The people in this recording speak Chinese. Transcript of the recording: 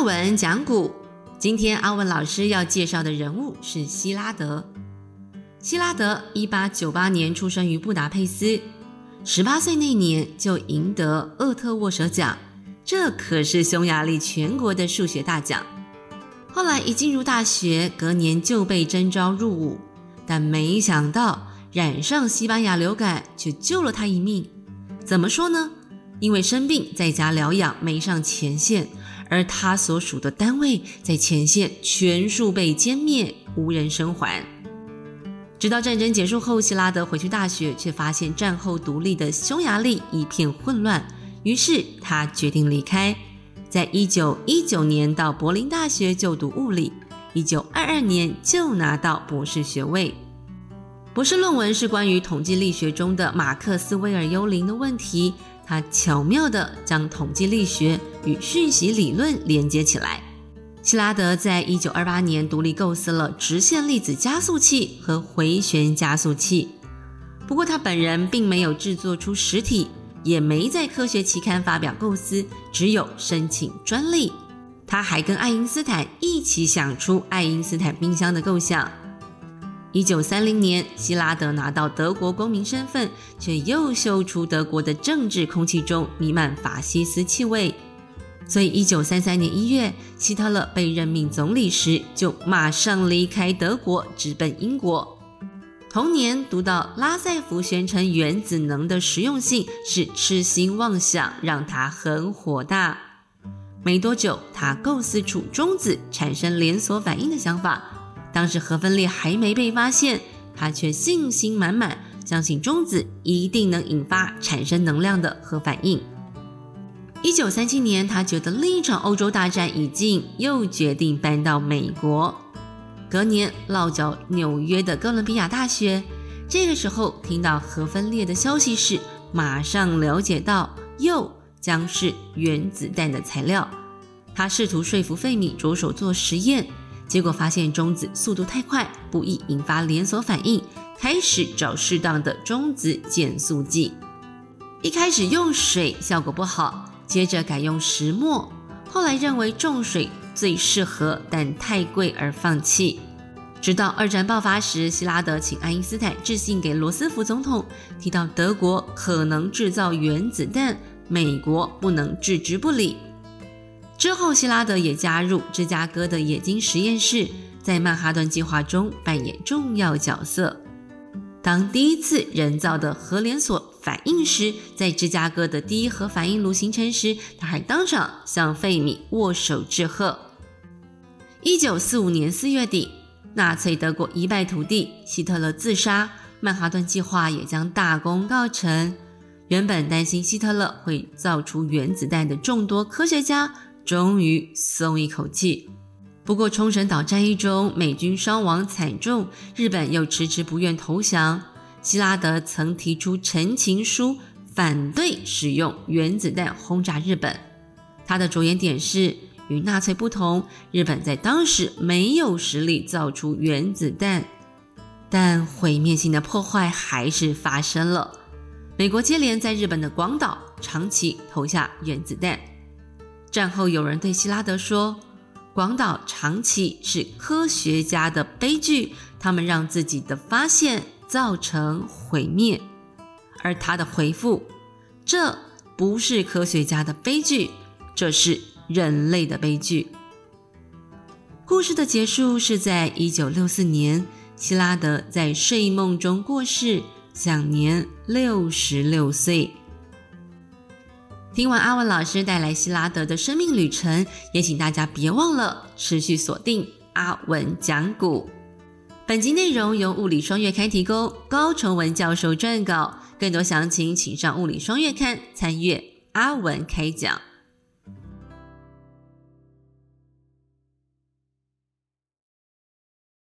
阿文讲古，今天阿文老师要介绍的人物是希拉德。希拉德一八九八年出生于布达佩斯，十八岁那年就赢得厄特沃舍奖，这可是匈牙利全国的数学大奖。后来一进入大学，隔年就被征召入伍，但没想到染上西班牙流感，却救了他一命。怎么说呢？因为生病在家疗养，没上前线，而他所属的单位在前线全数被歼灭，无人生还。直到战争结束后，希拉德回去大学，却发现战后独立的匈牙利一片混乱，于是他决定离开。在一九一九年到柏林大学就读物理，一九二二年就拿到博士学位。博士论文是关于统计力学中的马克思威尔幽灵的问题。他巧妙地将统计力学与讯息理论连接起来。希拉德在一九二八年独立构思了直线粒子加速器和回旋加速器，不过他本人并没有制作出实体，也没在科学期刊发表构思，只有申请专利。他还跟爱因斯坦一起想出爱因斯坦冰箱的构想。一九三零年，希拉德拿到德国公民身份，却又嗅出德国的政治空气中弥漫法西斯气味。所以，一九三三年一月，希特勒被任命总理时，就马上离开德国，直奔英国。同年，读到拉塞夫宣称原子能的实用性是痴心妄想，让他很火大。没多久，他构思出中子产生连锁反应的想法。当时核分裂还没被发现，他却信心满满，相信中子一定能引发产生能量的核反应。一九三七年，他觉得另一场欧洲大战已近，又决定搬到美国。隔年落脚纽约的哥伦比亚大学，这个时候听到核分裂的消息时，马上了解到铀将是原子弹的材料。他试图说服费米着手做实验。结果发现中子速度太快，不易引发连锁反应，开始找适当的中子减速剂。一开始用水效果不好，接着改用石墨，后来认为重水最适合，但太贵而放弃。直到二战爆发时，希拉德请爱因斯坦致信给罗斯福总统，提到德国可能制造原子弹，美国不能置之不理。之后，希拉德也加入芝加哥的冶金实验室，在曼哈顿计划中扮演重要角色。当第一次人造的核连锁反应时，在芝加哥的第一核反应炉形成时，他还当场向费米握手致贺。一九四五年四月底，纳粹德国一败涂地，希特勒自杀，曼哈顿计划也将大功告成。原本担心希特勒会造出原子弹的众多科学家。终于松一口气。不过，冲绳岛战役中美军伤亡惨重，日本又迟迟不愿投降。希拉德曾提出陈情书，反对使用原子弹轰炸日本。他的着眼点是，与纳粹不同，日本在当时没有实力造出原子弹，但毁灭性的破坏还是发生了。美国接连在日本的广岛、长崎投下原子弹。战后，有人对希拉德说：“广岛、长崎是科学家的悲剧，他们让自己的发现造成毁灭。”而他的回复：“这不是科学家的悲剧，这是人类的悲剧。”故事的结束是在一九六四年，希拉德在睡梦中过世，享年六十六岁。听完阿文老师带来希拉德的生命旅程，也请大家别忘了持续锁定阿文讲股。本集内容由物理双月刊提供，高崇文教授撰稿。更多详情请上物理双月刊参阅阿文开讲。